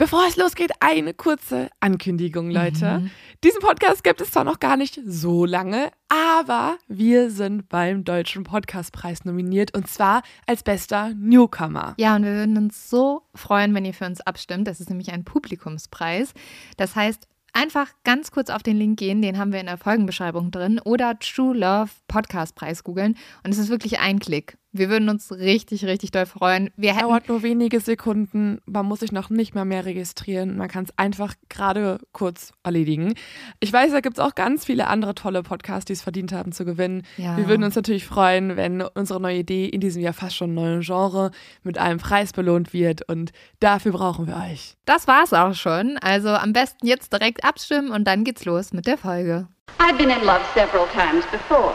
Bevor es losgeht, eine kurze Ankündigung, Leute. Mhm. Diesen Podcast gibt es zwar noch gar nicht so lange, aber wir sind beim Deutschen Podcastpreis nominiert und zwar als bester Newcomer. Ja, und wir würden uns so freuen, wenn ihr für uns abstimmt. Das ist nämlich ein Publikumspreis. Das heißt, Einfach ganz kurz auf den Link gehen, den haben wir in der Folgenbeschreibung drin, oder True Love Podcast Preis googeln. Und es ist wirklich ein Klick. Wir würden uns richtig, richtig doll freuen. Wir Dauert nur wenige Sekunden. Man muss sich noch nicht mal mehr registrieren. Man kann es einfach gerade kurz erledigen. Ich weiß, da gibt es auch ganz viele andere tolle Podcasts, die es verdient haben zu gewinnen. Ja. Wir würden uns natürlich freuen, wenn unsere neue Idee in diesem Jahr fast schon neuen Genre mit einem Preis belohnt wird. Und dafür brauchen wir euch. Das war's auch schon. Also am besten jetzt direkt abstimmen und dann geht's los mit der Folge. I've been in love several times before.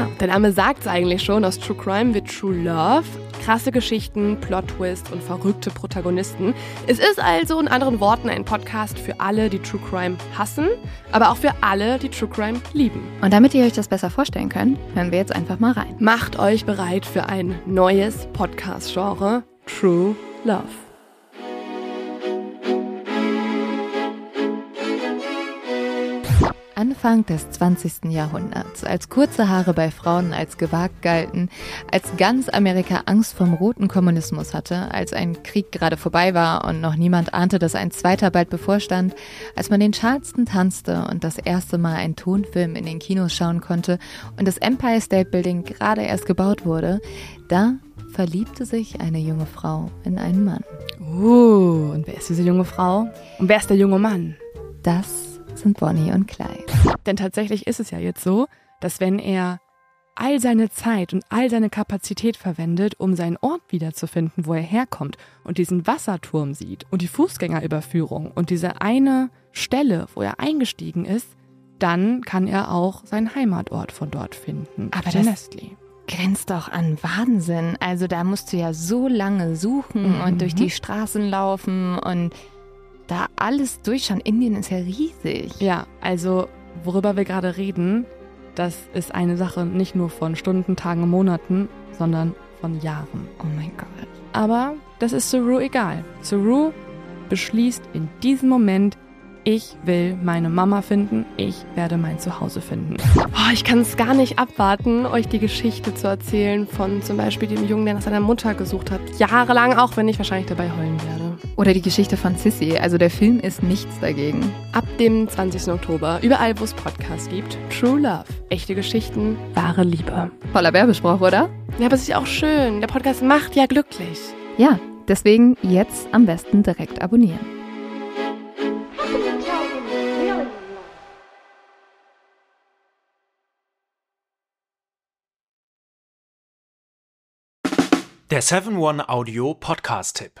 Ja, der Name sagt es eigentlich schon, aus True Crime wird True Love. Krasse Geschichten, Plot-Twist und verrückte Protagonisten. Es ist also in anderen Worten ein Podcast für alle, die True Crime hassen, aber auch für alle, die True Crime lieben. Und damit ihr euch das besser vorstellen könnt, hören wir jetzt einfach mal rein. Macht euch bereit für ein neues Podcast-Genre, True Love. Anfang des 20. Jahrhunderts, als kurze Haare bei Frauen als gewagt galten, als ganz Amerika Angst vom roten Kommunismus hatte, als ein Krieg gerade vorbei war und noch niemand ahnte, dass ein zweiter bald bevorstand, als man den Charleston tanzte und das erste Mal einen Tonfilm in den Kinos schauen konnte und das Empire State Building gerade erst gebaut wurde, da verliebte sich eine junge Frau in einen Mann. Uh, und wer ist diese junge Frau? Und wer ist der junge Mann? Das sind Bonnie und Clyde. Denn tatsächlich ist es ja jetzt so, dass wenn er all seine Zeit und all seine Kapazität verwendet, um seinen Ort wiederzufinden, wo er herkommt und diesen Wasserturm sieht und die Fußgängerüberführung und diese eine Stelle, wo er eingestiegen ist, dann kann er auch seinen Heimatort von dort finden. Aber das Nestle. grenzt doch an Wahnsinn. Also da musst du ja so lange suchen mhm. und durch die Straßen laufen und da alles durchschauen. Indien ist ja riesig. Ja, also worüber wir gerade reden, das ist eine Sache nicht nur von Stunden, Tagen, Monaten, sondern von Jahren. Oh mein Gott. Aber das ist Saru egal. Saru beschließt in diesem Moment, ich will meine Mama finden, ich werde mein Zuhause finden. Oh, ich kann es gar nicht abwarten, euch die Geschichte zu erzählen von zum Beispiel dem Jungen, der nach seiner Mutter gesucht hat. Jahrelang, auch wenn ich wahrscheinlich dabei heulen werde. Oder die Geschichte von Sissy. Also der Film ist nichts dagegen. Ab dem 20. Oktober, überall wo es Podcasts gibt, True Love. Echte Geschichten, wahre Liebe. Voller Werbespruch, oder? Ja, aber es ist ja auch schön. Der Podcast macht ja glücklich. Ja, deswegen jetzt am besten direkt abonnieren. Der 7-One Audio Podcast-Tipp.